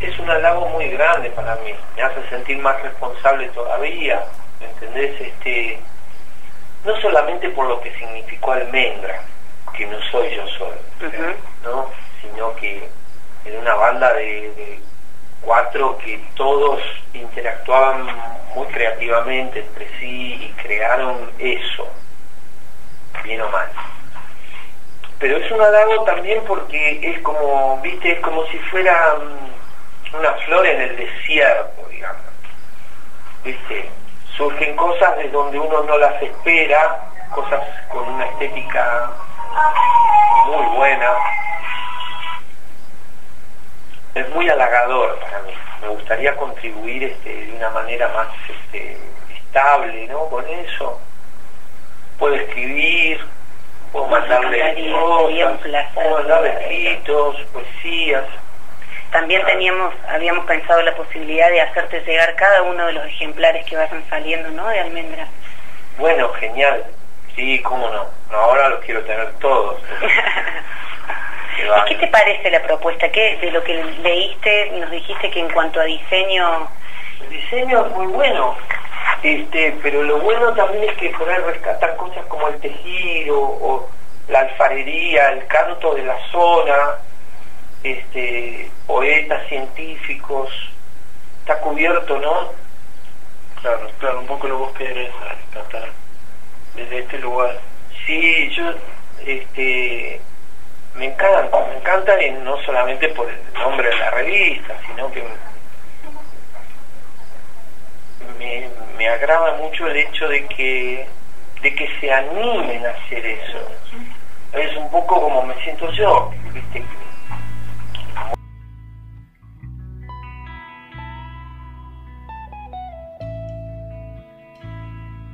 es un halago muy grande para mí, me hace sentir más responsable todavía, ¿entendés? Este, no solamente por lo que significó almendra, que no soy yo solo, ¿no? sino que en una banda de, cuatro que todos interactuaban muy creativamente entre sí y crearon eso, bien o mal. Pero es un halago también porque es como, viste, es como si fuera mm, una flor en el desierto, digamos. Viste, surgen cosas de donde uno no las espera, cosas con una estética muy buena. Es muy halagador para mí. Me gustaría contribuir este, de una manera más este, estable, ¿no? Con eso. Puedo escribir, puedo mandarle cosas, puedo mandarle escritos, poesías. También teníamos, habíamos pensado la posibilidad de hacerte llegar cada uno de los ejemplares que vayan saliendo, ¿no? De almendra. Bueno, genial. Sí, cómo no. Ahora los quiero tener todos. ¿Y qué te parece la propuesta? ¿Qué, de lo que leíste, nos dijiste que en cuanto a diseño... El diseño es muy bueno, este, pero lo bueno también es que por ahí rescatan cosas como el tejido o la alfarería, el canto de la zona, este, poetas, científicos, está cubierto, ¿no? Claro, claro, un poco lo vos querés rescatar desde este lugar. Sí, yo este, me encanta, me encanta y no solamente por el nombre de la revista, sino que me, me agrada mucho el hecho de que, de que se animen a hacer eso. Es un poco como me siento yo, ¿viste?